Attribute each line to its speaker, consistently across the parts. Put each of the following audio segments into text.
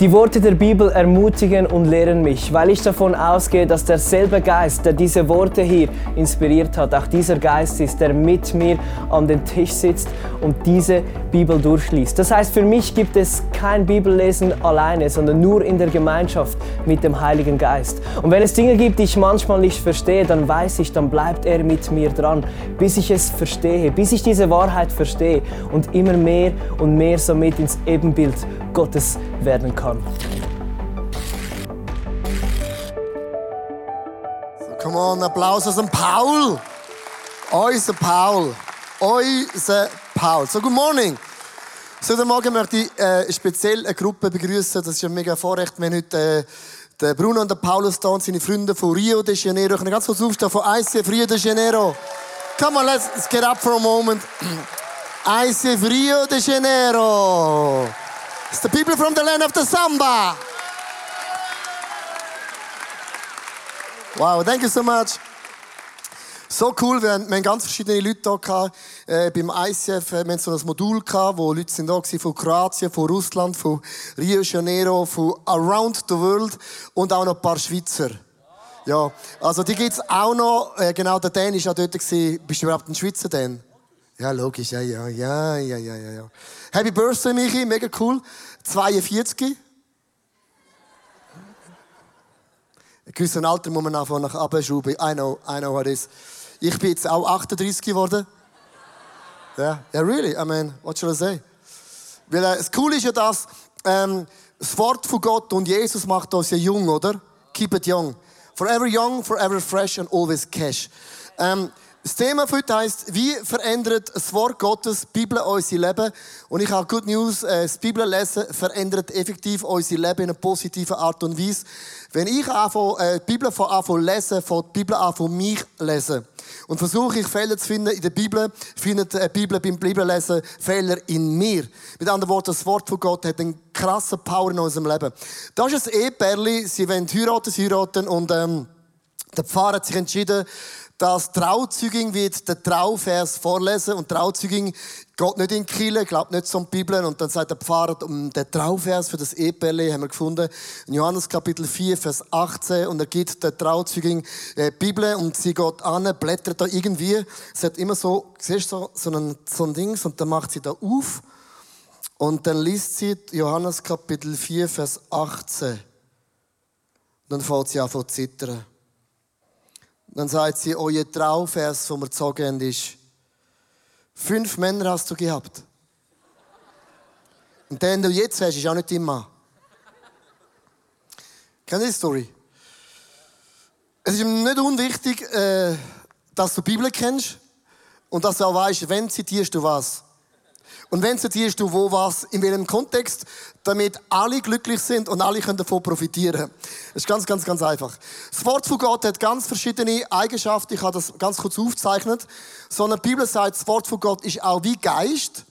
Speaker 1: Die Worte der Bibel ermutigen und lehren mich, weil ich davon ausgehe, dass derselbe Geist, der diese Worte hier inspiriert hat, auch dieser Geist ist, der mit mir an den Tisch sitzt und diese Bibel durchliest. Das heißt, für mich gibt es kein Bibellesen alleine, sondern nur in der Gemeinschaft mit dem Heiligen Geist. Und wenn es Dinge gibt, die ich manchmal nicht verstehe, dann weiß ich, dann bleibt er mit mir dran, bis ich es verstehe, bis ich diese Wahrheit verstehe und immer mehr und mehr somit ins Ebenbild Gottes werden kann.
Speaker 2: So, come on, Applaus aus dem Paul. Unser Paul. Unser Paul. So, good morning. So, heute Morgen möchte ich äh, speziell eine Gruppe begrüßen. Das ist ein mega Vorrecht. Haben heute äh, den Bruno und den Paulus da und seine Freunde von Rio de Janeiro. Ich kann ganz kurz aufstehen von ICF Rio de Janeiro. Come on, let's, let's get up for a moment. ICF Rio de Janeiro. It's the people from the land of the Samba. Wow, thank you so much. So cool, wir haben, haben ganz verschiedene Leute hier gehabt, äh, beim ICF. Wir hatten so ein Modul gehabt, wo Leute sind da waren von Kroatien, von Russland, von Rio de Janeiro, von around the world und auch noch ein paar Schweizer. Ja, also die gibt's auch noch. Äh, genau, der Dan war ja dort. Gewesen. Bist du überhaupt ein Schweizer Dan? Ja, logisch, ja, ja, ja, ja, ja, ja. Happy Birthday, Michi, mega cool. 42. Ein gewissen Alter muss man anfangen nach abschrauben. I know, I know what it is. Ich bin jetzt auch 38 geworden. Ja, yeah. yeah, really, I mean, what should I say? Weil äh, das Coole ist ja, dass ähm, das Wort von Gott und Jesus macht uns ja jung, oder? Keep it young. Forever young, forever fresh and always cash. Ähm, das Thema für heute heisst, wie verändert das Wort Gottes die Bibel unser Leben? Und ich habe Good News, äh, das Bibel lesen verändert effektiv unser Leben in einer positiven Art und Weise. Wenn ich anfange, äh, die Bibel anfange lesen, fängt die Bibel an von mich lesen. Und versuche ich Fehler zu finden in der Bibel, findet die Bibel beim Bibellesen Fehler in mir. Mit anderen Worten, das Wort von Gott hat einen krassen Power in unserem Leben. Das ist ein Ehepärli, sie wollen heiraten, sie heiraten und ähm, der Pfarrer hat sich entschieden, dass Trauzeuging wird den Trauvers vorlesen und Trauzeuging geht nicht in Kiel, glaubt nicht zum Bibel und dann sagt der Pfarrer, um den Trauvers für das Eheperle haben wir gefunden, in Johannes Kapitel 4, Vers 18 und er gibt der Trauzeuging äh, Bibel und sie geht an, blättert da irgendwie, sie hat immer so, siehst du, so ein, so ein Ding und dann macht sie da auf. Und dann liest sie Johannes Kapitel 4, Vers 18 und dann fängt sie an zu zittern. Dann sagt sie, euer Trauvers, gezogen haben, ist, fünf Männer hast du gehabt. Und den du jetzt hast, ist auch nicht dein Mann. Kennt ihr die Story? Es ist nicht unwichtig, äh, dass du die Bibel kennst und dass du auch weißt, wenn zitierst du was. Und wenn zitierst du wo was, in welchem Kontext, damit alle glücklich sind und alle können davon profitieren. Das ist ganz, ganz, ganz einfach. Das Wort von Gott hat ganz verschiedene Eigenschaften. Ich habe das ganz kurz aufgezeichnet. Sondern die Bibel sagt, das Wort von Gott ist auch wie Geist.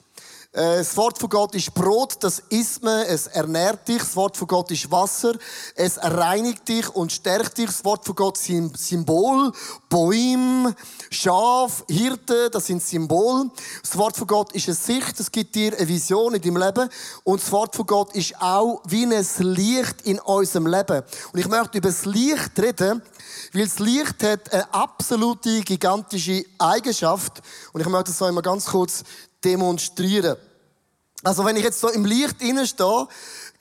Speaker 2: Äh, das Wort von Gott ist Brot, das isst man, es ernährt dich. Das Wort von Gott ist Wasser, es reinigt dich und stärkt dich. Das Wort von Gott sind Symbol, Bäume, Schaf, Hirte, das sind Symbol. Das Wort von Gott ist eine Sicht, es gibt dir eine Vision in deinem Leben. Und das Wort von Gott ist auch wie ein Licht in unserem Leben. Und ich möchte über das Licht reden, weil das Licht hat eine absolute, gigantische Eigenschaft. Und ich möchte das einmal ganz kurz demonstrieren. Also wenn ich jetzt so im Licht innen stehe,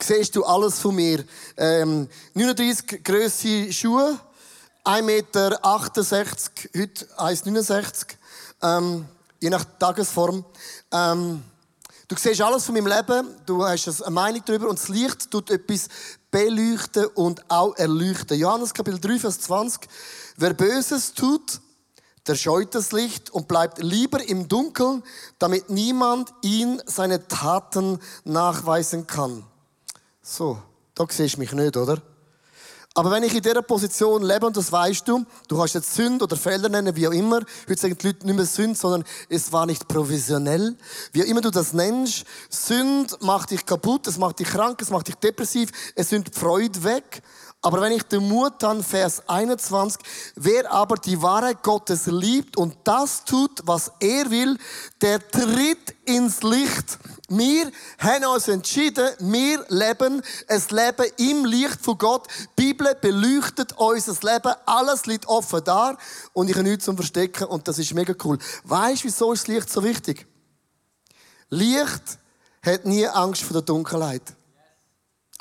Speaker 2: siehst du alles von mir. Ähm, 39 Größe Schuhe, 1,68 Meter, heute 1,69 ähm, je nach Tagesform. Ähm, du siehst alles von meinem Leben, du hast eine Meinung darüber und das Licht tut etwas beleuchten und auch erleuchten. Johannes Kapitel 3, Vers 20. Wer Böses tut, der scheut das Licht und bleibt lieber im Dunkeln, damit niemand ihn seine Taten nachweisen kann. So, da siehst du mich nicht, oder? Aber wenn ich in dieser Position lebe, und das weißt du, du kannst jetzt Sünde oder Fehler nennen, wie auch immer. Heute sagen die Leute nicht mehr Sünde, sondern es war nicht professionell. Wie auch immer du das nennst. Sünde macht dich kaputt, es macht dich krank, es macht dich depressiv, es nimmt Freude weg. Aber wenn ich den Mut dann, Vers 21, wer aber die Wahrheit Gottes liebt und das tut, was er will, der tritt ins Licht. Wir haben uns entschieden, wir leben ein Leben im Licht von Gott. Die Bibel beleuchtet unser Leben. Alles liegt offen da. Und ich habe nichts zum Verstecken. Und das ist mega cool. Weißt du, wieso ist das Licht so wichtig? Licht hat nie Angst vor der Dunkelheit.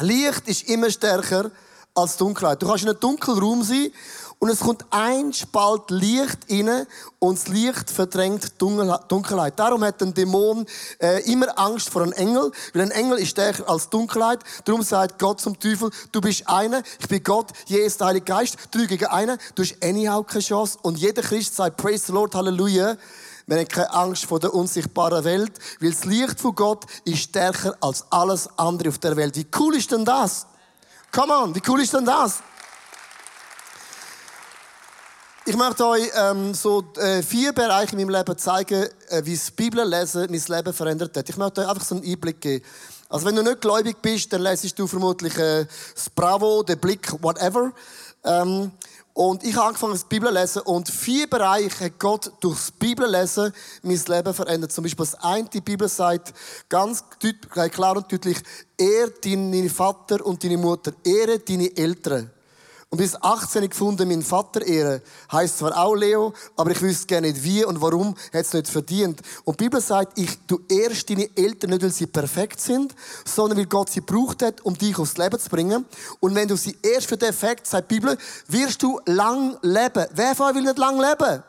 Speaker 2: Licht ist immer stärker als Dunkelheit. Du kannst in einem dunklen Raum sein und es kommt ein Spalt Licht rein und das Licht verdrängt Dunkelheit. Darum hat ein Dämon äh, immer Angst vor einem Engel, weil ein Engel ist stärker als Dunkelheit. Darum sagt Gott zum Teufel, du bist einer, ich bin Gott, Jesus der Heilige Geist, drei gegen einen, du hast anyhow keine Chance. Und jeder Christ sagt, praise the Lord, Halleluja. Wir haben keine Angst vor der unsichtbaren Welt, weil das Licht von Gott ist stärker als alles andere auf der Welt. Wie cool ist denn das? Come on, wie cool ist denn das? Ich möchte euch ähm, so äh, vier Bereiche in meinem Leben zeigen, äh, wie das Bibellesen mein Leben verändert hat. Ich möchte euch einfach so einen Einblick geben. Also wenn du nicht gläubig bist, dann lesest du vermutlich äh, das Bravo, den Blick, whatever. Ähm, und ich habe angefangen, das Bibellesen und vier Bereiche hat Gott durch das Bibellesen mein Leben verändert. Zum Beispiel das eine, die Bibel sagt ganz klar und deutlich, ehre deinen Vater und deine Mutter, ehre deine Eltern. Und bis 18 gefunden, mein Vater ehren. Heißt zwar auch Leo, aber ich wüsste gerne nicht wie und warum, hat es nicht verdient. Und die Bibel sagt, ich, du ehrst deine Eltern nicht, weil sie perfekt sind, sondern weil Gott sie braucht hat, um dich aufs Leben zu bringen. Und wenn du sie erst für den Effekt, sagt die Bibel, wirst du lang leben. Wer von euch will nicht lang leben?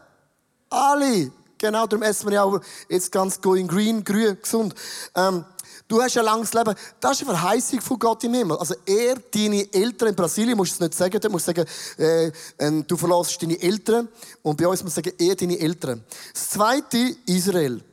Speaker 2: Alle. Genau, darum essen wir ja auch jetzt ganz going green, grün, gesund. Ähm, Du hast ein langes Leben. Das ist eine Verheißung von Gott im Himmel. Also er, deine Eltern in Brasilien, musst du es nicht sagen, du musst sagen, äh, äh, du verlässt deine Eltern. Und bei uns muss man sagen, er, deine Eltern. Das zweite, Israel.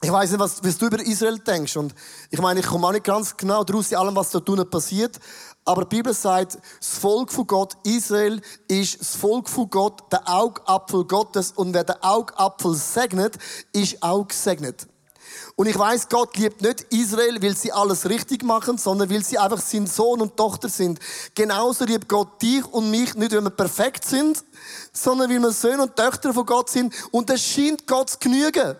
Speaker 2: Ich weiß nicht, was, was du über Israel denkst. Und ich meine, ich komme auch nicht ganz genau daraus in allem, was da drinnen passiert. Aber die Bibel sagt, das Volk von Gott, Israel, ist das Volk von Gott, der Augapfel Gottes. Und wer den Augapfel segnet, ist auch gesegnet. Und ich weiß, Gott liebt nicht Israel, weil sie alles richtig machen, sondern weil sie einfach sein Sohn und Tochter sind. Genauso liebt Gott dich und mich nicht, weil wir perfekt sind, sondern weil wir Söhne und Töchter von Gott sind. Und das scheint Gott zu genügen.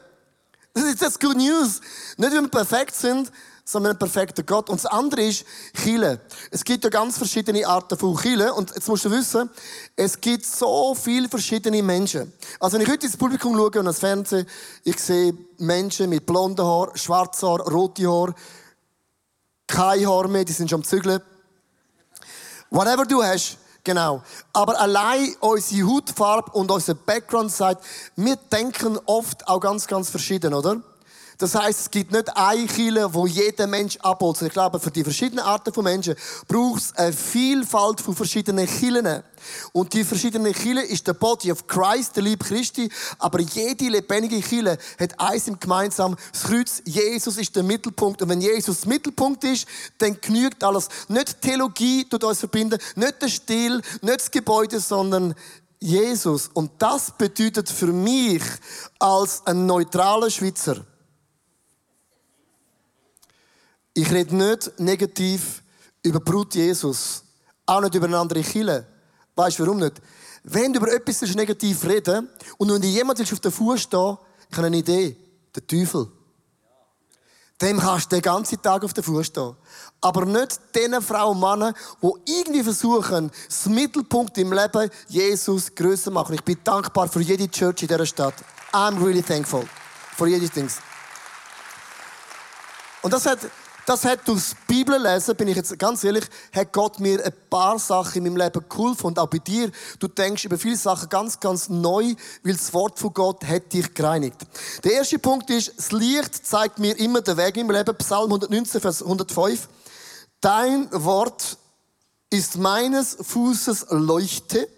Speaker 2: Das ist das Good News. Nicht, weil wir perfekt sind, sondern ein perfekter Gott. Und das andere ist Chile. Es gibt ja ganz verschiedene Arten von Chile. Und jetzt musst du wissen, es gibt so viele verschiedene Menschen. Also wenn ich heute ins Publikum schaue und das Fernsehen, ich sehe Menschen mit blonden Haar, schwarzen Haar, roten Haar, kein Haar mehr, die sind schon am Zügeln. Whatever du hast, Genau. Aber allein unsere Hautfarbe und unser Background sagt, wir denken oft auch ganz, ganz verschieden, oder? Das heißt, es gibt nicht eine Kille, wo jeder Mensch abholt. Ich glaube, für die verschiedenen Arten von Menschen braucht es eine Vielfalt von verschiedenen Killen. Und die verschiedenen Killen ist der Body of Christ, der Lieb Christi. Aber jede lebendige Kille hat eins im gemeinsam. Das Kreuz, Jesus ist der Mittelpunkt. Und wenn Jesus der Mittelpunkt ist, dann genügt alles. Nicht Theologie tut uns verbinden, nicht der Stil, nicht das Gebäude, sondern Jesus. Und das bedeutet für mich als ein neutraler Schweizer, ich rede nicht negativ über Brut Jesus. Auch nicht über eine andere Kille. Weißt du warum nicht? Wenn du über etwas negativ reden und wenn jemand auf den Fuß stehen, ich habe eine Idee. Der Teufel. Dem kannst du den ganzen Tag auf den Fuß stehen. Aber nicht den Frauen und Männern, die irgendwie versuchen, das Mittelpunkt im Leben Jesus größer zu machen. Ich bin dankbar für jede Church in dieser Stadt. I'm really thankful for jede Dings. Und das hat das hat durchs Bibellesen, bin ich jetzt ganz ehrlich, hat Gott mir ein paar Sachen in meinem Leben geholfen und auch bei dir. Du denkst über viele Sachen ganz, ganz neu, weil das Wort von Gott hat dich gereinigt. Der erste Punkt ist, das Licht zeigt mir immer den Weg im Leben. Psalm 119, Vers 105. Dein Wort ist meines Fußes Leuchte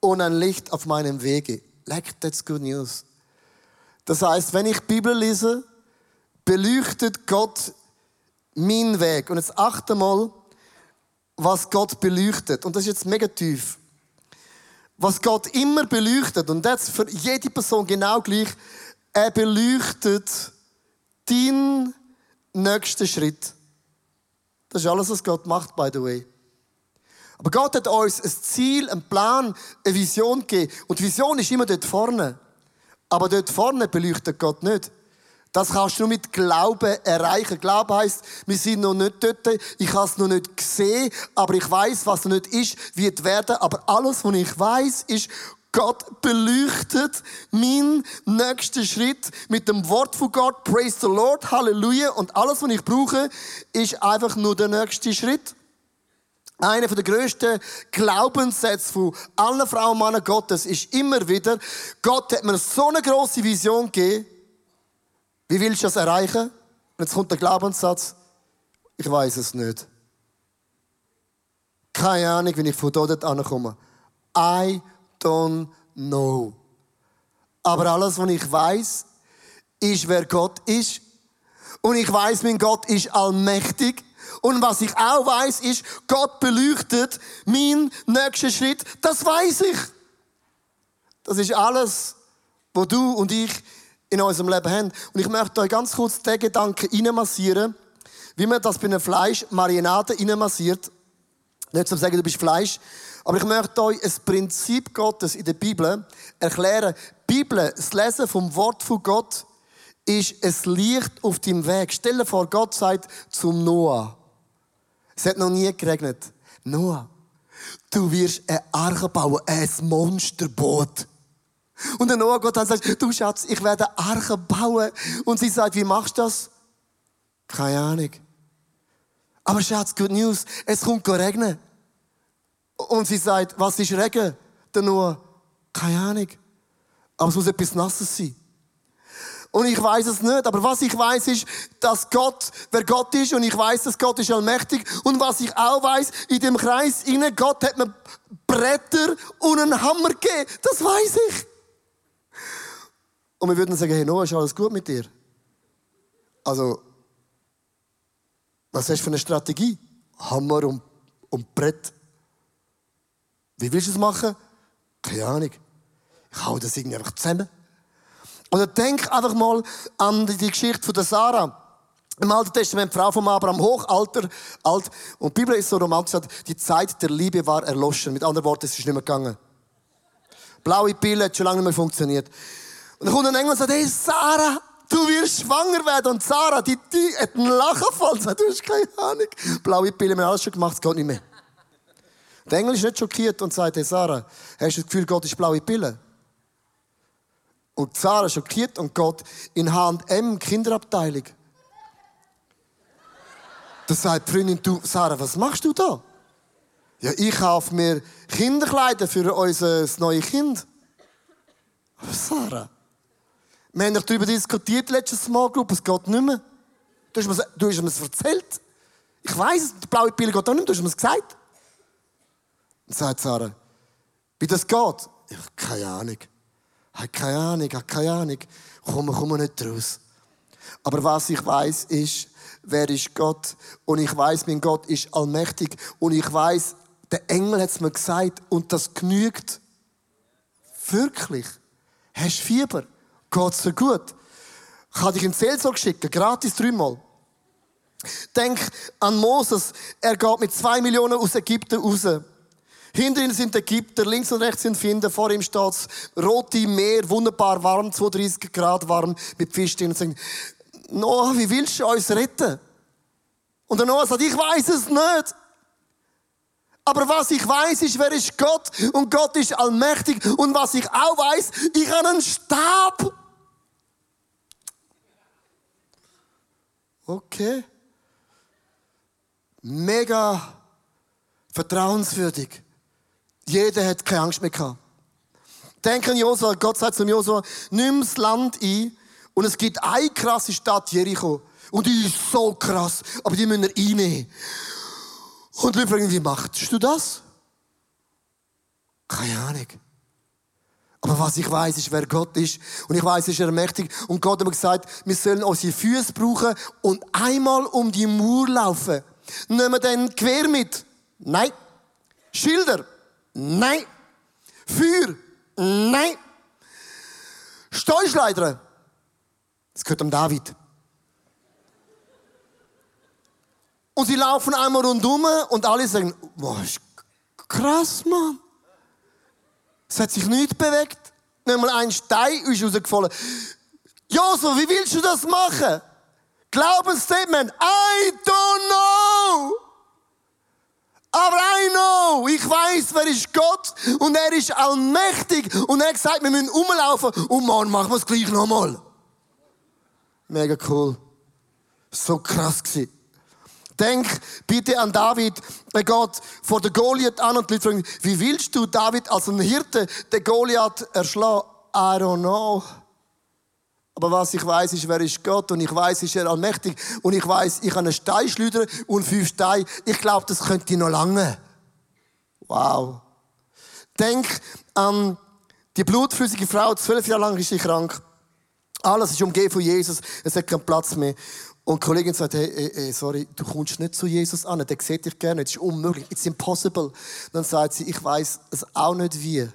Speaker 2: und ein Licht auf meinem Wege. Like, that's good news. Das heißt, wenn ich Bibel lese, beleuchtet Gott meinen Weg. Und jetzt achte mal, was Gott beleuchtet. Und das ist jetzt mega tief. Was Gott immer beleuchtet, und das ist für jede Person genau gleich, er beleuchtet deinen nächsten Schritt. Das ist alles, was Gott macht, by the way. Aber Gott hat uns ein Ziel, einen Plan, eine Vision gegeben. Und die Vision ist immer dort vorne. Aber dort vorne beleuchtet Gott nicht. Das kannst du nur mit Glauben erreichen. Glaube heißt, wir sind noch nicht dort, ich habe es noch nicht gesehen, aber ich weiß, was noch nicht ist, wird werden. Aber alles, was ich weiß, ist, Gott beleuchtet meinen nächsten Schritt mit dem Wort von Gott. Praise the Lord, Halleluja. Und alles, was ich brauche, ist einfach nur der nächste Schritt. Einer der grössten Glaubenssätze von allen Frauen und Männern Gottes ist immer wieder, Gott hat mir so eine grosse Vision gegeben. Wie willst du das erreichen? Und jetzt kommt der Glaubenssatz, ich weiß es nicht. Keine Ahnung, wie ich von dort ankomme. I don't know. Aber alles, was ich weiß, ist, wer Gott ist. Und ich weiß, mein Gott ist allmächtig. Und was ich auch weiß, ist, Gott beleuchtet meinen nächsten Schritt. Das weiß ich. Das ist alles, was du und ich in unserem Leben haben. Und ich möchte euch ganz kurz den Gedanken reinmassieren, wie man das bei einem Fleisch Marinade reinmassiert. Nicht zu sagen, du bist Fleisch, aber ich möchte euch ein Prinzip Gottes in der Bibel erklären. Die Bibel, das Lesen vom Wort von Gott, ist ein Licht auf dem Weg. Stell dir vor, Gott sagt zum Noah. Es hat noch nie geregnet. Noah, du wirst eine Arche bauen, ein Monsterboot. Und der Noah Gott dann sagt, du Schatz, ich werde Arche bauen. Und sie sagt, wie machst du das? Keine Ahnung. Aber Schatz, good news, es kommt regnen. Und sie sagt, was ist Regen? Der Noah, keine Ahnung. Aber es muss etwas Nasses sein. Und ich weiß es nicht, aber was ich weiß ist, dass Gott, wer Gott ist, und ich weiß, dass Gott ist allmächtig. Und was ich auch weiß, in dem Kreis inne, Gott hat mir Bretter und einen Hammer gegeben. Das weiß ich. Und wir würden sagen, hey Noah, ist alles gut mit dir? Also, was hast du für eine Strategie? Hammer und, und Brett. Wie willst du es machen? Keine Ahnung. Ich hau das irgendwie einfach zusammen. Oder denk einfach mal an die Geschichte von der Sarah. Im Alten Testament, Frau von Abraham, Hochalter, alt. Und die Bibel ist so romantisch, die Zeit der Liebe war erloschen. Mit anderen Worten, es ist nicht mehr gegangen. Blaue Pille hat schon lange nicht mehr funktioniert. Und dann kommt ein Engel und sagt, hey Sarah, du wirst schwanger werden. Und Sarah, die, die hat einen Lachenfall. Sagt, du hast keine Ahnung. Blaue Pille, haben alles schon gemacht, es geht nicht mehr. Der Engel ist nicht schockiert und sagt, hey Sarah, hast du das Gefühl, Gott ist blaue Pille? Und Sarah schockiert und geht in H&M Kinderabteilung. Da sagt die Freundin, du, Sarah, was machst du da? Ja, ich kaufe mir Kinderkleider für unser neues Kind. Aber Sarah, wir haben darüber diskutiert, letztes Mal, Group, es geht nicht mehr. Du hast mir, du hast mir das erzählt. Ich weiss, die blaue Pille geht auch nicht mehr, du hast mir das gesagt. Dann sagt Sarah, wie das geht? Ich habe keine Ahnung. Hat keine Ahnung, hat keine Ahnung. Komm, komm nicht raus. Aber was ich weiß ist, wer ist Gott? Und ich weiß, mein Gott ist allmächtig. Und ich weiß, der Engel hat es mir gesagt und das genügt. Wirklich. Hast du Fieber? Geht's dir gut? Ich kann dich in Seelsorge schicken, gratis dreimal. Denk an Moses. Er geht mit zwei Millionen aus Ägypten raus. Hinter ihm sind Ägypter, links und rechts sind Finder, vor ihm steht das rote Meer, wunderbar warm, 32 Grad warm, mit Fisch drin. Und sagen, Noah, wie willst du uns retten? Und der Noah sagt, ich weiß es nicht. Aber was ich weiß, ist, wer ist Gott? Und Gott ist allmächtig. Und was ich auch weiß, ich habe einen Stab. Okay. Mega vertrauenswürdig. Jeder hat keine Angst mehr gehabt. Denken Josua, Gott sagt zum Josua, nimm das Land ein und es gibt eine krasse Stadt, Jericho. Und die ist so krass, aber die müssen wir einnehmen. Und wir fragen, wie machst du das? Keine Ahnung. Aber was ich weiß, ist, wer Gott ist. Und ich weiß, ist er mächtig. Und Gott hat mir gesagt, wir sollen unsere Füße brauchen und einmal um die Mauer laufen. Nehmen wir den quer mit? Nein. Schilder? Nein. Feuer? Nein. Steuschleider? Das gehört dem David. Und sie laufen einmal rundum und alle sagen, wow, ist krass, Mann. Es hat sich nichts bewegt. Nicht mal ein Stein ist rausgefallen. Josef, wie willst du das machen? Glaubensstatement. I don't know. Aber I know, ich weiß, wer ist Gott und er ist allmächtig und er gesagt, wir müssen umlaufen und morgen machen wir es gleich nochmal. Mega cool. So krass gewesen. Denk bitte an David. Er geht vor der Goliath an und die Leute fragen, wie willst du David als ein Hirte den Goliath erschlagen? I don't know. Aber was ich weiß, ist, wer ist Gott und ich weiß, ist er allmächtig und ich weiß, ich habe einen Stein schleudern und fünf Steine. Ich glaube, das könnte noch lange. Wow. Denk an die blutflüssige Frau, zwölf Jahre lang ist sie krank. Alles ist umgeben von Jesus, es hat keinen Platz mehr. Und die Kollegin sagt, hey, hey, sorry, du kommst nicht zu Jesus an, der sieht dich gerne, es ist unmöglich, it's impossible. Dann sagt sie, ich weiß es auch nicht wie.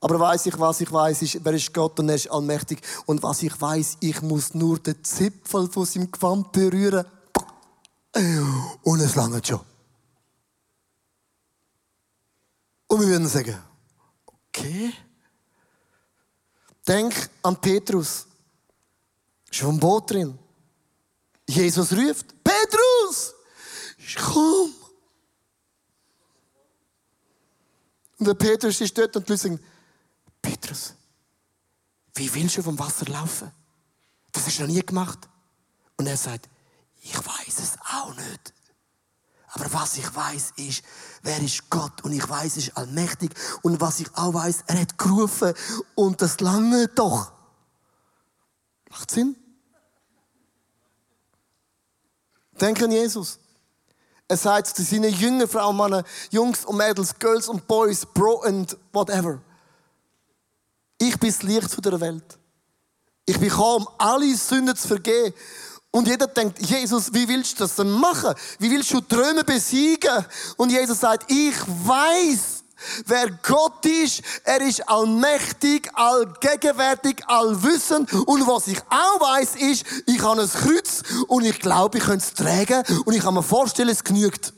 Speaker 2: Aber weiß ich, was ich weiß, ist, wer ist Gott und er ist allmächtig. Und was ich weiß, ich muss nur den Zipfel von seinem Gewand berühren. Und es langt schon. Und wir würden sagen, okay. Denk an Petrus. Ist vom Boot drin. Jesus ruft, Petrus, komm. Und der Petrus ist dort und die sagen, Petrus, wie willst du vom Wasser laufen? Das hast du noch nie gemacht. Und er sagt, ich weiß es auch nicht. Aber was ich weiß ist, wer ist Gott und ich weiß, ist allmächtig und was ich auch weiß, er hat gerufen und das lange doch. Macht Sinn? Denk an Jesus. Er sagt zu seinen jungen Frauen, Männer, Jungs und Mädels, Girls und Boys, Bro and whatever. Ich bin das Licht zu der Welt. Ich bin gekommen, um alle Sünden zu vergeben. Und jeder denkt, Jesus, wie willst du das denn machen? Wie willst du Träume besiegen? Und Jesus sagt, ich weiß, wer Gott ist. Er ist allmächtig, allgegenwärtig, allwissend. Und was ich auch weiß, ist, ich habe ein Kreuz und ich glaube, ich könnte es tragen und ich kann mir vorstellen, es genügt.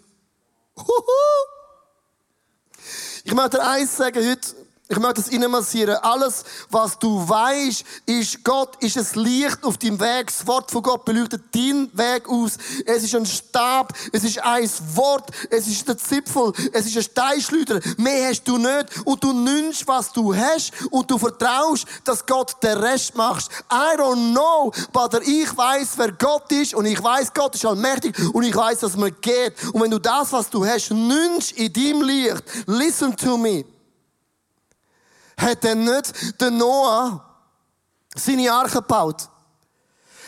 Speaker 2: Ich möchte dir eins sagen heute. Ich möchte es Ihnen massieren. Alles, was du weißt, ist, Gott ist ein Licht auf deinem Weg. Das Wort von Gott beleuchtet deinen Weg aus. Es ist ein Stab, es ist ein Wort, es ist ein Zipfel, es ist ein Steinschleuder. Mehr hast du nicht. Und du nimmst, was du hast und du vertraust, dass Gott den Rest macht. I don't know, aber ich weiß, wer Gott ist und ich weiß, Gott ist allmächtig und ich weiß, dass man geht. Und wenn du das, was du hast, nimmst in deinem Licht, listen to me hat er nicht den Noah seine Arche gebaut?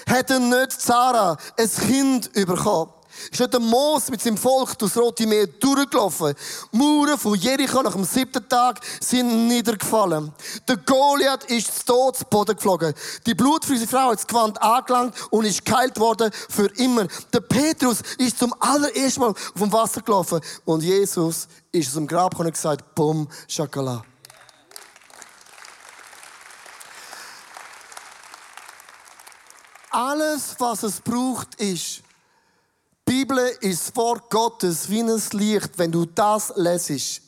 Speaker 2: Hat er nicht Sarah ein Kind bekommen? Ist nicht der Mose mit seinem Volk durchs Rote Meer durchgelaufen. Die Mauern von Jericho nach dem siebten Tag sind niedergefallen. Der Goliath ist zu Tod zu Boden geflogen. Die blutfrüse Frau hat das Gewand angelangt und ist geheilt worden für immer. Der Petrus ist zum allerersten Mal vom Wasser gelaufen und Jesus ist aus dem Grab gekommen und gesagt, Bum, Schakala. Alles, was es braucht, ist, die Bibel ist Wort Gottes wie ein Licht. Wenn du das lesest,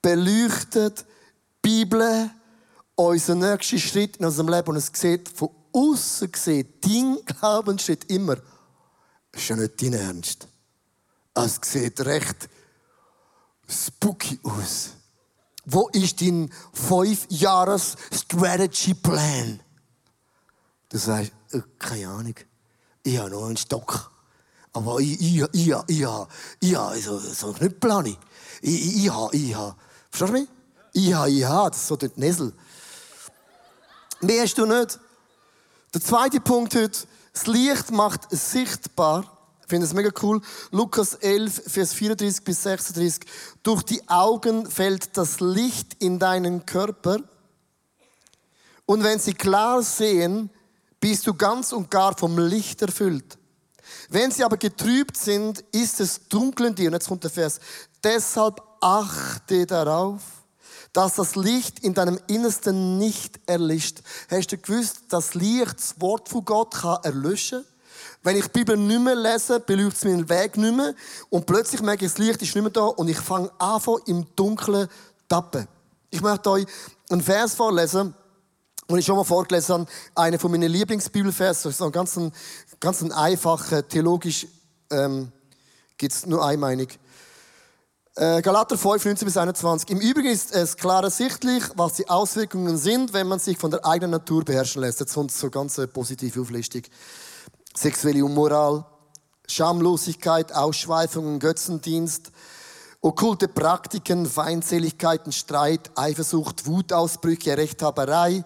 Speaker 2: beleuchtet die Bibel unseren nächsten Schritt in unserem Leben und es sieht von außen gesehen, dein Glaubensschritt immer, ist ja nicht dein Ernst. Es sieht recht spooky aus. Wo ist dein 5-Jahres-Strategy-Plan? Du sagst, äh, keine Ahnung. Ich habe noch einen Stock. Aber ich, ich, ich, ich, ich habe so, so einen Knüppel. Ich, ich, ich, ich. Verstehst du mich? Ich habe, ich habe. Das ist so der Nesel. Mehr hast du nicht. Der zweite Punkt heute. Das Licht macht sichtbar. Ich finde es mega cool. Lukas 11, Vers 34 bis 36. Durch die Augen fällt das Licht in deinen Körper. Und wenn sie klar sehen, bist du ganz und gar vom Licht erfüllt. Wenn sie aber getrübt sind, ist es dunkel in dir. Und jetzt kommt der Vers. Deshalb achte darauf, dass das Licht in deinem Innersten nicht erlischt. Hast du gewusst, dass Licht das Wort von Gott kann erlöschen Wenn ich die Bibel nicht mehr lese, beleuchtet es meinen Weg nicht mehr. Und plötzlich merke ich, das Licht ist nicht mehr da und ich fange an, im Dunkeln zu tappen. Ich möchte euch einen Vers vorlesen Und ich schon mal vorgelesen habe, eine von meinen Lieblingsbibelverse, so ein ganz, ein, ganz ein einfacher, theologisch, ähm, gibt es nur eine Meinung. Äh, Galater 5, 19 bis 21. Im Übrigen ist es klar ersichtlich, was die Auswirkungen sind, wenn man sich von der eigenen Natur beherrschen lässt. Jetzt sonst so ganz positive Auflistung. Sexuelle Unmoral, Schamlosigkeit, Ausschweifungen, Götzendienst, okkulte Praktiken, Feindseligkeiten, Streit, Eifersucht, Wutausbrüche, Rechthaberei,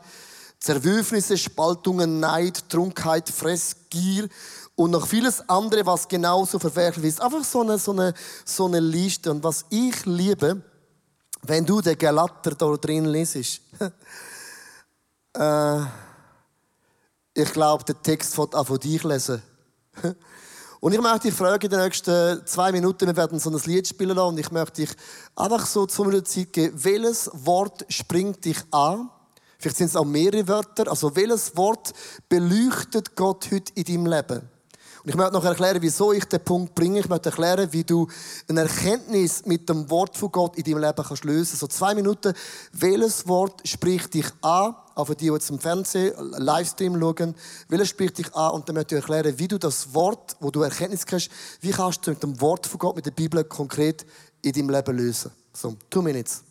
Speaker 2: Zerwürfnisse, Spaltungen, Neid, Trunkenheit, Fressgier und noch vieles andere, was genauso verwerflich ist. Einfach so eine, so eine, so eine Liste. Und was ich liebe, wenn du den Galater da drin lesest, äh, ich glaube, der Text wird auch von dich lesen. Und ich möchte dich fragen, in den nächsten zwei Minuten, wir werden so ein Lied spielen lassen, und ich möchte dich einfach so zu einer Zeit geben, welches Wort springt dich an? Vielleicht sind es auch mehrere Wörter. Also, welches Wort beleuchtet Gott heute in deinem Leben? Und ich möchte noch erklären, wieso ich den Punkt bringe. Ich möchte erklären, wie du eine Erkenntnis mit dem Wort von Gott in deinem Leben kannst lösen. So zwei Minuten. Welches Wort spricht dich an? Auch für die, die jetzt im Fernsehen, Livestream schauen. Welches spricht dich an? Und dann möchte ich erklären, wie du das Wort, wo du Erkenntnis kriegst, wie kannst du mit dem Wort von Gott, mit der Bibel konkret in deinem Leben lösen. So, two minutes.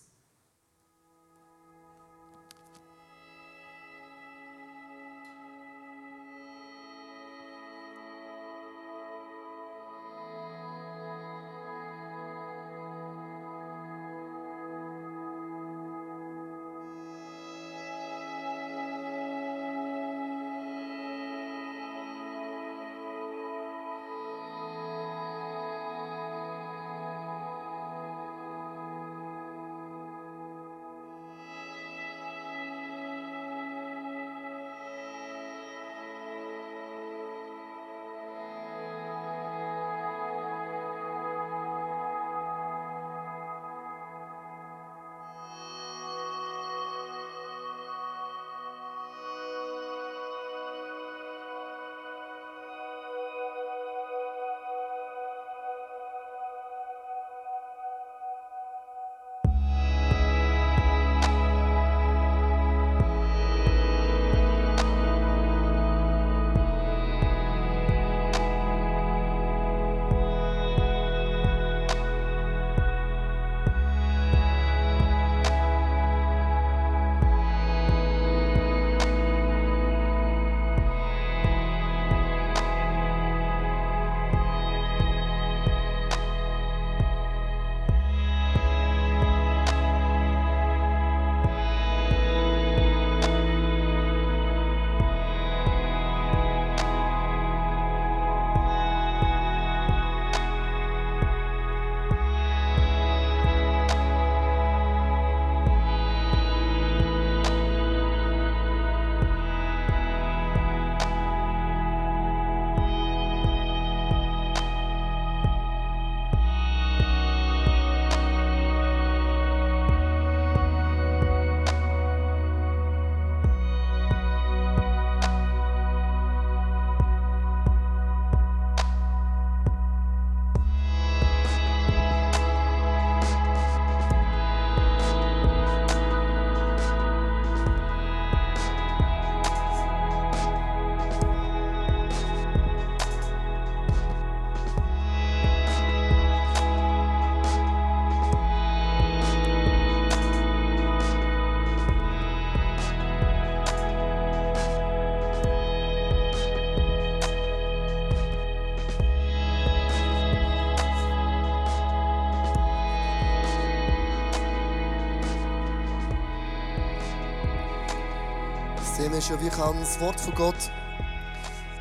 Speaker 2: Ist ja, wie kann das Wort von Gott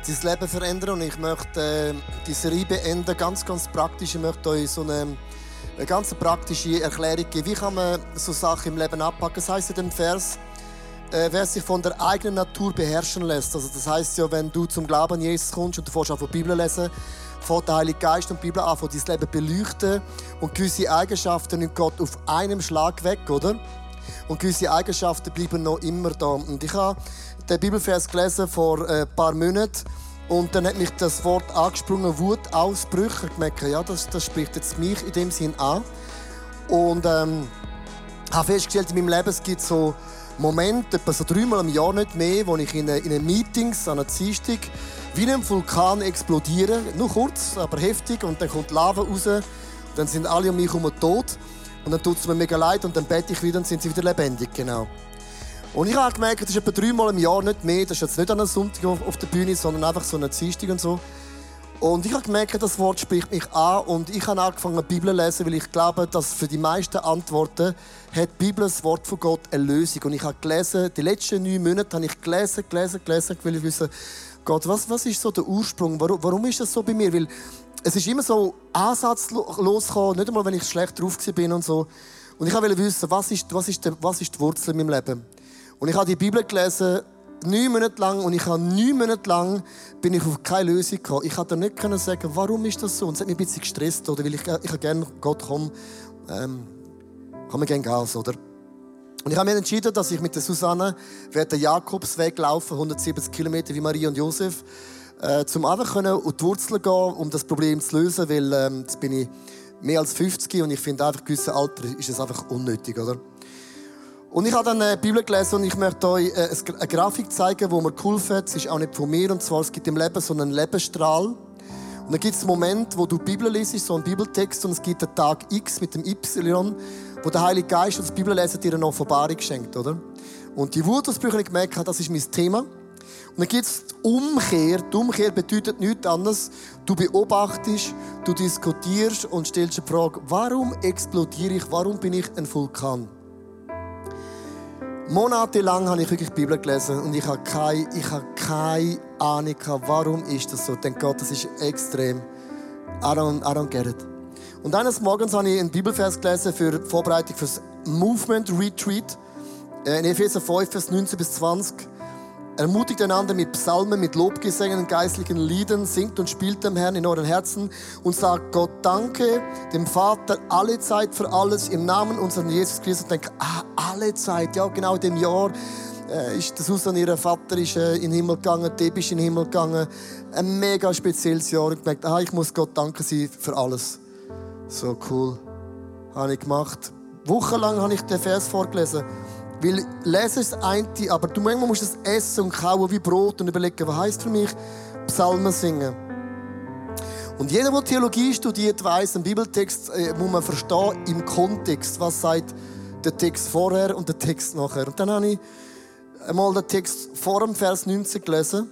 Speaker 2: dein Leben verändern. Und ich möchte äh, die Serie beenden, ganz, ganz praktisch. Ich möchte euch so eine, eine ganz praktische Erklärung geben. Wie kann man so Sachen im Leben abpacken? Das heißt in dem Vers, äh, wer sich von der eigenen Natur beherrschen lässt. Also das heißt ja, wenn du zum Glauben an Jesus kommst und du fährst von Bibel lesen, fährt der Heilige Geist und die Bibel an, von dein Leben beleuchten und gewisse Eigenschaften nimmt Gott auf einem Schlag weg, oder? Und gewisse Eigenschaften bleiben noch immer da. Und ich habe den Bibelvers gelesen vor ein paar Monaten. Und dann hat mich das Wort angesprungen, Wutausbrüche. Ich ja, das, das spricht jetzt mich in dem Sinn an. Und ähm, habe festgestellt, in meinem Leben es gibt so Moment, etwa so dreimal im Jahr nicht mehr, wo ich in, in den Meetings an einer Dienstag wie ein Vulkan explodiere. Nur kurz, aber heftig. Und dann kommt Lava raus. Dann sind alle um mich herum tot. Und dann tut es mir mega leid und dann bete ich wieder und sind sie wieder lebendig. Genau. Und ich habe gemerkt, das ist etwa dreimal im Jahr nicht mehr. Das ist jetzt nicht an einem Sonntag auf der Bühne, sondern einfach so eine Dienstag und so. Und ich habe gemerkt, das Wort spricht mich an und ich habe angefangen, die Bibel zu lesen, weil ich glaube, dass für die meisten Antworten hat die Bibel, das Wort von Gott, eine Lösung. Und ich habe gelesen, die letzten neun Monate habe ich gelesen, gelesen, gelesen, weil ich wissen, Gott, was, was ist so der Ursprung? Warum, warum ist das so bei mir? Weil es ist immer so ansatzlos gekommen, nicht einmal, wenn ich schlecht drauf bin und so. Und ich wollte wissen, was ist, was, ist der, was ist die Wurzel in meinem Leben? Und ich habe die Bibel gelesen, neun Monate lang, und ich habe neun Monate lang bin ich auf keine Lösung gekommen. Ich konnte nicht können sagen, warum ist das so? Und es hat mich ein bisschen gestresst, oder? Weil ich, ich habe gerne Gott, komm, ähm, komm, wir gehen Gas, oder? Und ich habe mich entschieden, dass ich mit der Susanne werde den Jakobsweg laufen, 170 Kilometer wie Maria und Josef, äh, zum einfach können auf die Wurzeln gehen, um das Problem zu lösen, weil ähm, jetzt bin ich mehr als 50 und ich finde einfach, gewisse Alter ist es einfach unnötig, oder? Und ich habe dann eine Bibel gelesen und ich möchte euch äh, eine Grafik zeigen, die mir cool findet. Es ist auch nicht von mir, und zwar, es gibt im Leben so einen Lebensstrahl. Und dann gibt es einen Moment, wo du die Bibel liest, so einen Bibeltext, und es gibt einen Tag X mit dem Y, wo der Heilige Geist und das Bibellesen dir eine Offenbarung schenkt, oder? Und die Wutausbrüche, ich gemerkt habe, das ist mein Thema. Und dann gibt es die Umkehr. Die Umkehr bedeutet nichts anderes. Du beobachtest, du diskutierst und stellst die Frage, warum explodiere ich, warum bin ich ein Vulkan? Monatelang habe ich wirklich die Bibel gelesen und ich habe keine, ich habe keine Ahnung, warum ist das so. Ich denke, Gott, das ist extrem. I don't, I don't get it. Und eines Morgens habe ich einen Bibelvers gelesen für die Vorbereitung für das Movement Retreat. Äh, in Epheser 5, Vers 19 bis 20. Ermutigt einander mit Psalmen, mit Lobgesängen geistlichen Liedern, singt und spielt dem Herrn in euren Herzen und sagt Gott Danke, dem Vater, alle Zeit für alles, im Namen unseres Jesus Christus. Und denke, ah, alle Zeit, ja, genau in dem Jahr äh, ist der Susan, ihr Vater, ist äh, in den Himmel gegangen, Deb ist in den Himmel gegangen. Ein mega spezielles Jahr. Und gemerkt, ah, ich muss Gott danken sein für alles. So cool. Habe ich gemacht. Wochenlang habe ich den Vers vorgelesen. Weil lesen ist das eine, aber du manchmal musst es essen und kauen wie Brot und überlegen, was heisst für mich Psalmen singen. Und jeder, der Theologie studiert, weiß, ein Bibeltext äh, muss man verstehen im Kontext. Was sagt der Text vorher und der Text nachher? Und dann habe ich einmal den Text vor dem Vers 19 gelesen.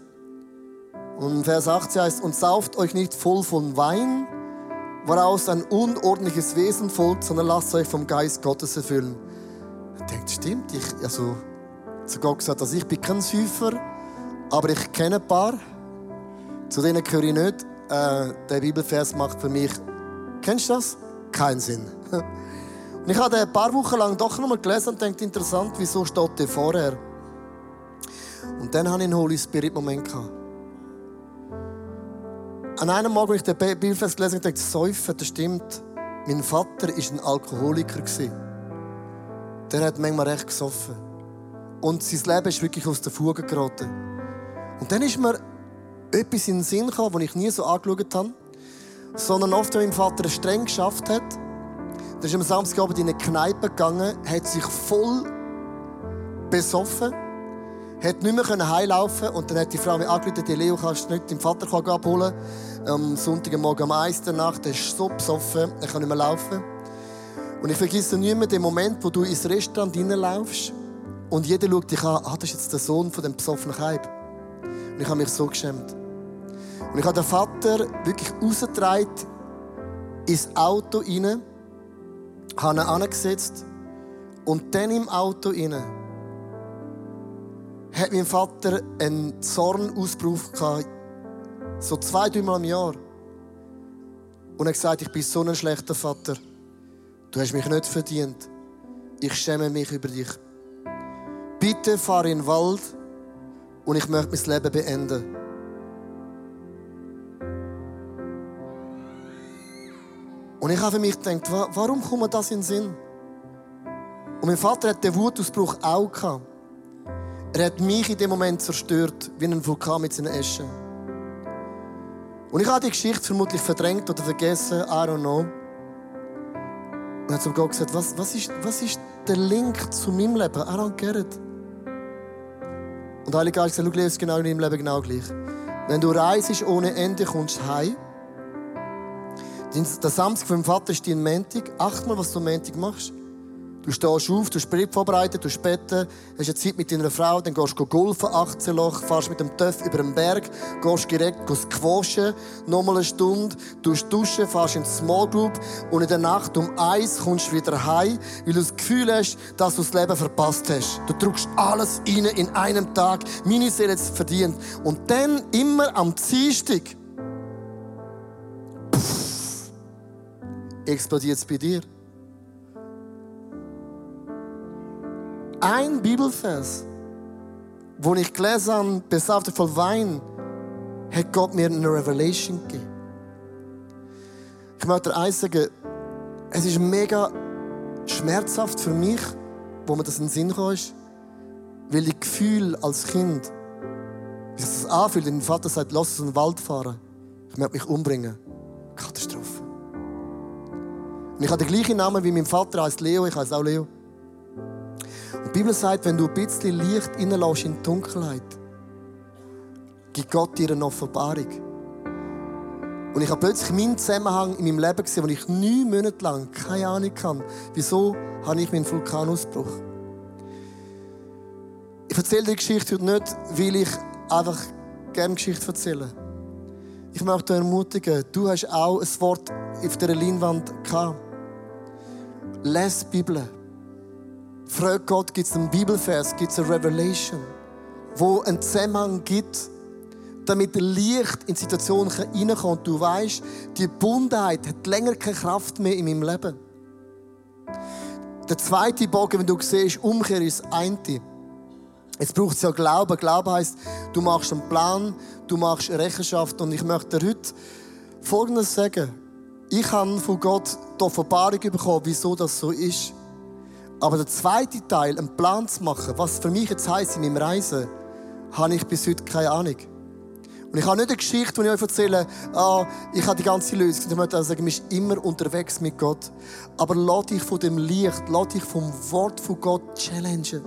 Speaker 2: Und Vers 18 heißt, und sauft euch nicht voll von Wein, woraus ein unordentliches Wesen folgt, sondern lasst euch vom Geist Gottes erfüllen. Ich denke, stimmt. Ich, also, zu Gott gesagt, also ich bin kein Säufer, aber ich kenne ein paar. Zu denen gehöre ich nicht. Äh, der Bibelvers macht für mich, kennst du das? Keinen Sinn. Und ich habe ein paar Wochen lang doch noch mal gelesen und denkt interessant, wieso steht der vorher? Und dann hatte ich einen Holy Spirit Moment gehabt. An einem Morgen, als ich den Bibelvers gelesen habe, dachte ich, Säufen, das stimmt. Mein Vater war ein Alkoholiker. Der hat manchmal recht gesoffen. Und sein Leben ist wirklich aus der Fuge geraten. Und dann ist mir etwas in den Sinn gekommen, das ich nie so angeschaut habe. Sondern oft, wenn mein Vater es streng geschafft hat, dann ist er am Samstagabend in eine Kneipe gegangen, hat sich voll besoffen hat nicht mehr heimlaufen und dann hat die Frau mir angerufen, die Leo, kannst du nicht deinen Vater abholen? Am Sonntagmorgen um 1 der Nacht, er ist so besoffen, er kann nicht mehr laufen. Und ich vergesse nie mehr den Moment, wo du ins Restaurant reinlaufst und jeder schaut dich an, ah, das ist jetzt der Sohn von dem besoffenen Kaib. Und ich habe mich so geschämt. Und ich habe den Vater wirklich rausgetragen ins Auto rein, habe ihn angesetzt und dann im Auto rein hat mein Vater einen Zornausbruch gehabt, so zwei, dreimal im Jahr. Und er hat gesagt, ich bin so ein schlechter Vater. Du hast mich nicht verdient. Ich schäme mich über dich. Bitte fahr in den Wald und ich möchte mein Leben beenden. Und ich habe für mich gedacht, warum kommt das in den Sinn? Und mein Vater hat den Wutausbruch auch gehabt. Er hat mich in dem Moment zerstört, wie ein Vulkan mit seinen Eschen. Und ich habe die Geschichte vermutlich verdrängt oder vergessen, I don't know. Und hat zum Gott gesagt, was, was, ist, was ist der Link zu meinem Leben? I don't get. Und Heilige Geist sagt, schau, es genau in deinem Leben genau gleich. Wenn du reist ohne Ende, kommst du heim. Der Samstag vom Vater ist dein Montag. Acht mal, was du am machst. Du stehst auf, du Sprit vorbereitet, du später, hast eine Zeit mit deiner Frau, dann gehst du golfen, 18 Loch, fährst mit dem Töff über den Berg, gehst direkt quaschen, nochmal eine Stunde, du duschen, fährst in die Small Group und in der Nacht um eins kommst du wieder heim, weil du das Gefühl hast, dass du das Leben verpasst hast. Du drückst alles rein in einem Tag, meine Seele jetzt verdient. Und dann immer am Dienstag, explodiert es bei dir. Ein Bibelvers, wo ich gelesen habe, besaufte voll Wein, hat Gott mir eine Revelation gegeben. Ich möchte eins sagen, es ist mega schmerzhaft für mich, wo mir das in den Sinn kam, weil ich Gefühl als Kind, wie sich anfühlt, wenn mein Vater sagt, lass uns in den Wald fahren, ich möchte mich umbringen. Katastrophe. Und ich habe den gleichen Namen wie mein Vater, heißt Leo, ich heiße auch Leo. Und die Bibel sagt, wenn du ein bisschen Licht reinlässt in die Dunkelheit, gibt Gott dir eine Offenbarung. Und ich habe plötzlich meinen Zusammenhang in meinem Leben gesehen, wo ich neun Monate lang keine Ahnung hatte, wieso habe ich meinen Vulkanausbruch. Ich erzähle die Geschichte heute nicht, weil ich einfach gerne Geschichte erzähle. Ich möchte dich ermutigen, du hast auch ein Wort auf dieser Leinwand gehabt. Lass die Bibel. Frag Gott, gibt es einen Bibelvers, gibt es eine Revelation, wo einen Zusammenhang gibt, damit Licht in Situationen reinkommt und du weißt, die Bundheit hat länger keine Kraft mehr in meinem Leben. Der zweite Bogen, wenn du siehst, Umkehr ist eine. Jetzt braucht es ja Glauben. Glauben heißt, du machst einen Plan, du machst eine Rechenschaft. Und ich möchte dir heute Folgendes sagen. Ich habe von Gott die Offenbarung bekommen, wieso das so ist. Aber der zweite Teil, einen Plan zu machen, was für mich jetzt heisst in meinem Reisen, habe ich bis heute keine Ahnung. Und ich habe nicht eine Geschichte, die ich euch erzähle, ah, ich habe die ganze Lösung. Ich möchte sagen, ich bin immer unterwegs mit Gott. Aber lass dich von dem Licht, lass dich vom Wort von Gott challengen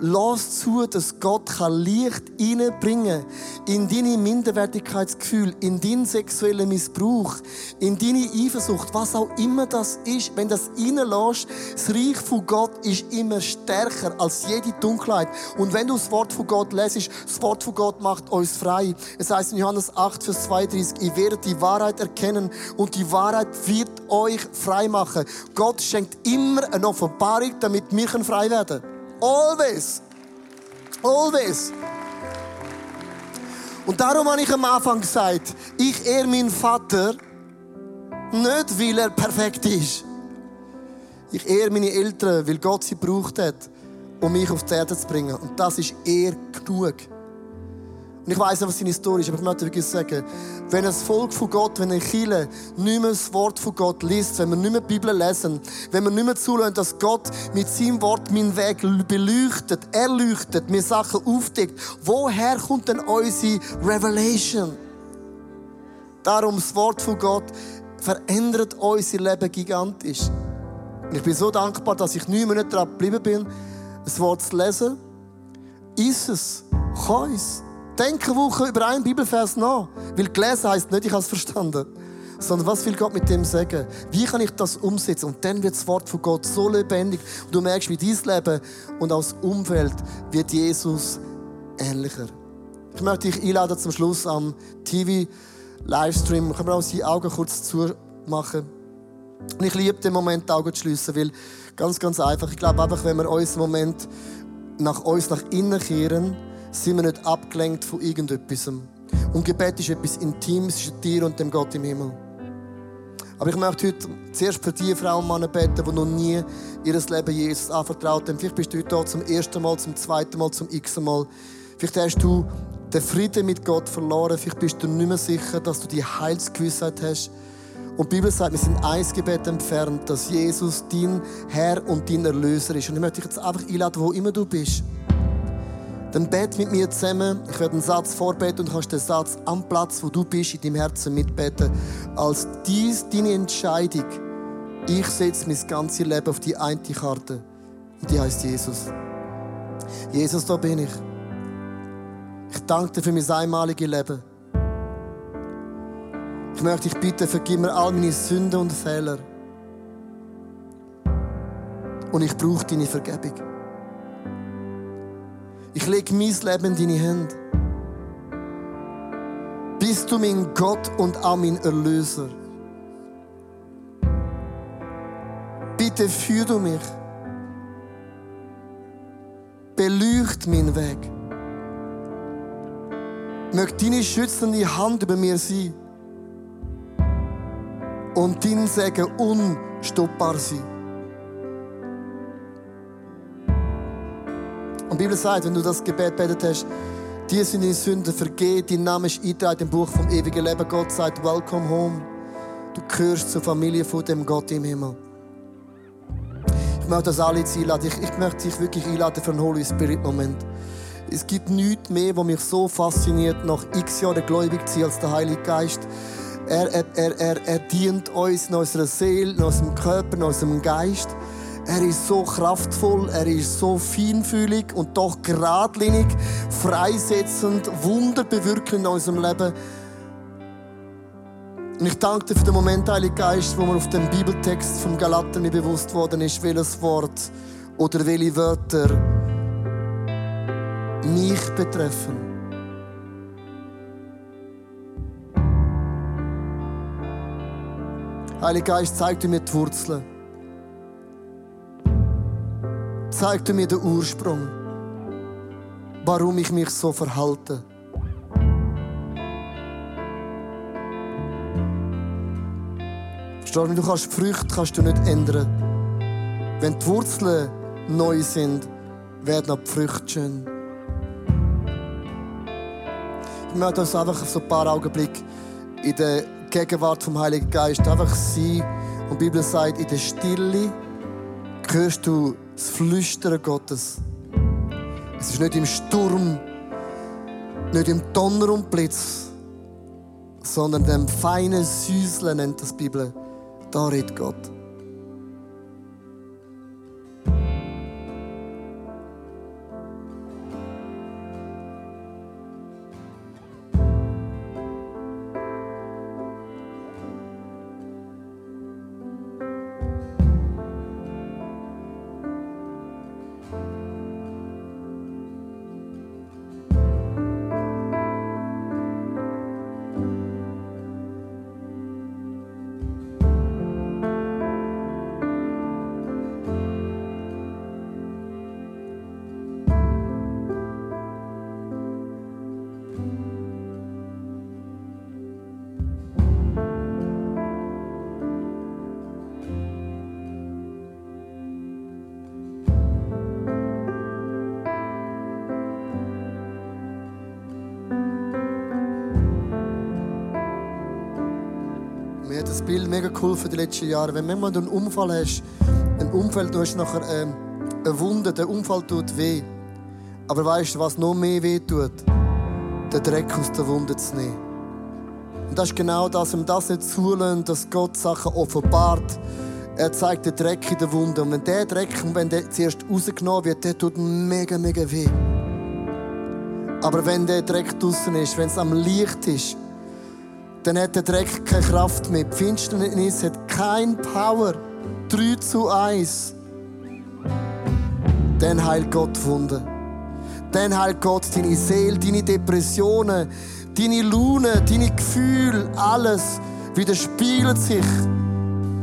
Speaker 2: lass zu, dass Gott Licht reinbringen kann in deine Minderwertigkeitsgefühl, in deinen sexuellen Missbrauch, in deine Eifersucht, was auch immer das ist. Wenn das reinlässt, das Reich von Gott ist immer stärker als jede Dunkelheit. Und wenn du das Wort von Gott lesest, das Wort von Gott macht uns frei. Es heißt in Johannes 8, Vers 32, ihr werdet die Wahrheit erkennen und die Wahrheit wird euch frei machen. Gott schenkt immer eine Offenbarung, damit wir frei werden können. Always. Always. Und darum habe ich am Anfang gesagt, ich ehre meinen Vater nicht, weil er perfekt ist. Ich ehre meine Eltern, weil Gott sie gebraucht hat, um mich auf die Erde zu bringen. Und das ist eher genug. Und ich weiss nicht, was seine Historie ist, aber ich möchte wirklich sagen, wenn ein Volk von Gott, wenn ein Chile nicht mehr das Wort von Gott liest, wenn wir nicht mehr die Bibel lesen, wenn wir nicht mehr zulassen, dass Gott mit seinem Wort meinen Weg beleuchtet, erleuchtet, mir Sachen aufdeckt, woher kommt denn unsere Revelation? Darum, das Wort von Gott verändert unser Leben gigantisch. Ich bin so dankbar, dass ich neun Monate dran geblieben bin, das Wort zu lesen. Ist es? Kann es? Denke Woche über einen Bibelvers nach. Weil gelesen heisst nicht, ich habe es verstanden. Sondern was will Gott mit dem sagen? Wie kann ich das umsetzen? Und dann wird das Wort von Gott so lebendig. Und du merkst, wie dein Leben und auch das Umfeld wird Jesus ähnlicher. Ich möchte dich einladen zum Schluss am TV-Livestream. Können wir auch die Augen kurz zumachen? Und ich liebe den Moment, die Augen zu schliessen, weil ganz, ganz einfach. Ich glaube einfach, wenn wir uns Moment nach uns nach innen kehren, sind wir nicht abgelenkt von irgendetwas. Und Gebet ist etwas Intimes zwischen dir und dem Gott im Himmel. Aber ich möchte heute zuerst für die Frauen und Männer beten, die noch nie ihr Leben Jesus anvertraut haben. Vielleicht bist du heute hier zum ersten Mal, zum zweiten Mal, zum x Mal. Vielleicht hast du den Frieden mit Gott verloren. Vielleicht bist du nicht mehr sicher, dass du die Heilsgewissheit hast. Und die Bibel sagt, wir sind ein Gebet entfernt, dass Jesus dein Herr und dein Erlöser ist. Und ich möchte dich jetzt einfach einladen, wo immer du bist. Dann bet mit mir zusammen. Ich werde einen Satz vorbeten und kannst den Satz am Platz, wo du bist, in deinem Herzen mitbeten. Als dies deine Entscheidung. Ich setze mein ganzes Leben auf die eine Karte. Und die heißt Jesus. Jesus, da bin ich. Ich danke dir für mein einmaliges Leben. Ich möchte dich bitten, vergib mir all meine Sünden und Fehler. Und ich brauche deine Vergebung. Ich lege mein Leben in deine Hände. Bist du mein Gott und auch mein Erlöser. Bitte führ du mich. Beleucht meinen Weg. Möge deine schützende Hand über mir sein und dein Segen unstoppbar sein. Die Bibel sagt, wenn du das Gebet betet hast, dir sind deine Sünden vergeben, dein Name ist eingetragen im Buch vom ewigen Leben. Gott sagt, welcome home. Du gehörst zur Familie von dem Gott im Himmel. Ich möchte das alle jetzt einladen. Ich, ich möchte dich wirklich einladen für einen Holy Spirit Moment. Es gibt nichts mehr, was mich so fasziniert, nach x Jahren gläubig zu sein, als der Heilige Geist. Er, er, er, er dient uns in unserer Seele, in unserem Körper, in unserem Geist. Er ist so kraftvoll, er ist so feinfühlig und doch geradlinig, freisetzend, Wunder bewirken in unserem Leben. Und ich danke dir für den Moment, Heilige Geist, wo mir auf dem Bibeltext vom Galater mir bewusst worden ist, welches Wort oder welche Wörter mich betreffen. Heiliger Geist, zeig dir mir die Wurzeln. Zeig dir mir den Ursprung, warum ich mich so verhalte. Verstehst du? Du kannst die Früchte kannst du nicht ändern. Wenn die Wurzeln neu sind, werden auch die Früchte schön. Ich möchte uns einfach auf so ein paar Augenblicke in der Gegenwart vom Heiligen Geist einfach sein. Und die Bibel sagt, in der Stille hörst du das Flüstern Gottes. Es ist nicht im Sturm, nicht im Donner und Blitz, sondern dem feinen Süßle nennt das die Bibel. Da redet Gott. Bild mega geholfen die letzten Jahre. Wenn manchmal du einen Unfall hast, ein Unfall, du hast nachher ähm, eine Wunde, der Unfall tut weh. Aber weißt du, was noch mehr weh tut? Den Dreck aus der Wunde zu nehmen. Und das ist genau das, um das nicht zulassen, dass Gott Sachen offenbart. Er zeigt den Dreck in der Wunde. Und wenn der Dreck, wenn der zuerst rausgenommen wird, der tut mega, mega weh. Aber wenn der Dreck draußen ist, wenn es am Licht ist, dann hat der Dreck keine Kraft mehr. Die Finsternis hat kein Power. 3 zu 1. Dann heilt Gott Wunden. Dann heilt Gott deine Seele, deine Depressionen, deine Laune, deine Gefühle, alles widerspiegelt sich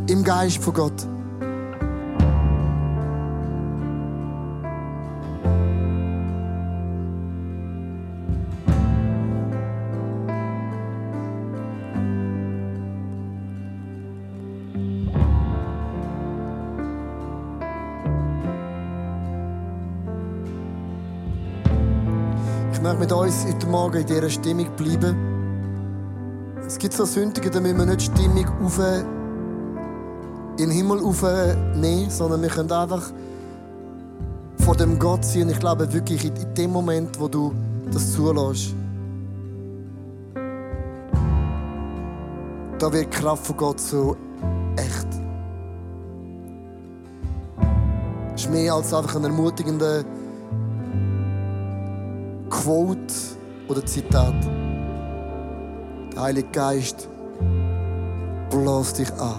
Speaker 2: im Geist von Gott. Möchte mit uns heute Morgen in dieser Stimmung bleiben. Es gibt so Sündigen, da müssen wir nicht die Stimmung auf in den Himmel aufnehmen, sondern wir können einfach vor dem Gott sein. Und ich glaube wirklich, in dem Moment, wo du das zulässt, da wird die Kraft von Gott so echt. Es ist mehr als einfach ein ermutigender Quote oder Zitat. Der Heilige Geist bläst dich an.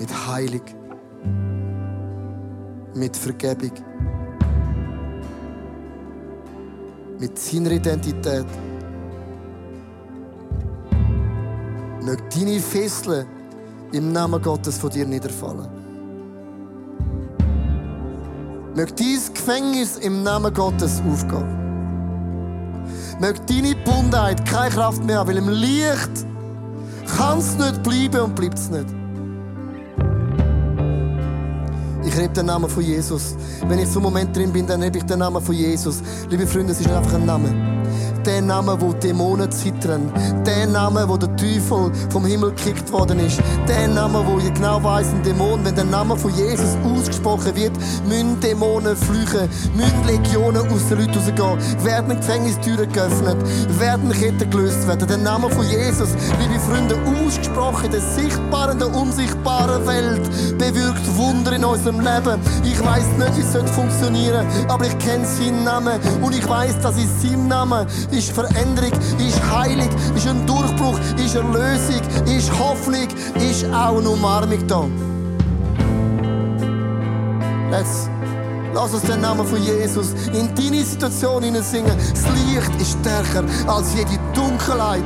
Speaker 2: Mit Heilung. Mit Vergebung. Mit seiner Identität. Möge deine Fesseln im Namen Gottes von dir niederfallen. Möge dein Gefängnis im Namen Gottes aufgehen. Möge deine Bundheit keine Kraft mehr haben, weil im Licht kann es nicht bleiben und bleibt es nicht. Ich rede den Namen von Jesus. Wenn ich so einen Moment drin bin, dann rede ich den Namen von Jesus. Liebe Freunde, es ist einfach ein Name. Der Name, wo Dämonen zittern. Der Name, wo der Teufel vom Himmel gekickt worden ist. Der Name, wo ihr genau weiss, ein Dämon, wenn der Name von Jesus ausgesprochen wird, müssen Dämonen flüchen, müssen Legionen aus den Leuten rausgehen, werden Gefängnistüren geöffnet, werden Ketten gelöst werden. Der Name von Jesus, liebe Freunde, ausgesprochen in der sichtbaren, der unsichtbaren Welt, bewirkt Wunder in unserem Leben. Ich weiß nicht, wie es funktionieren soll, aber ich kenne seinen Namen und ich weiß, dass in seinem Namen ist Veränderung, ist Heilung, ist ein Durchbruch, ist Erlösung, ist Hoffnung, ist auch eine Umarmung da. Jetzt lass uns den Namen von Jesus in deine Situation singen. Das Licht ist stärker als jede Dunkelheit.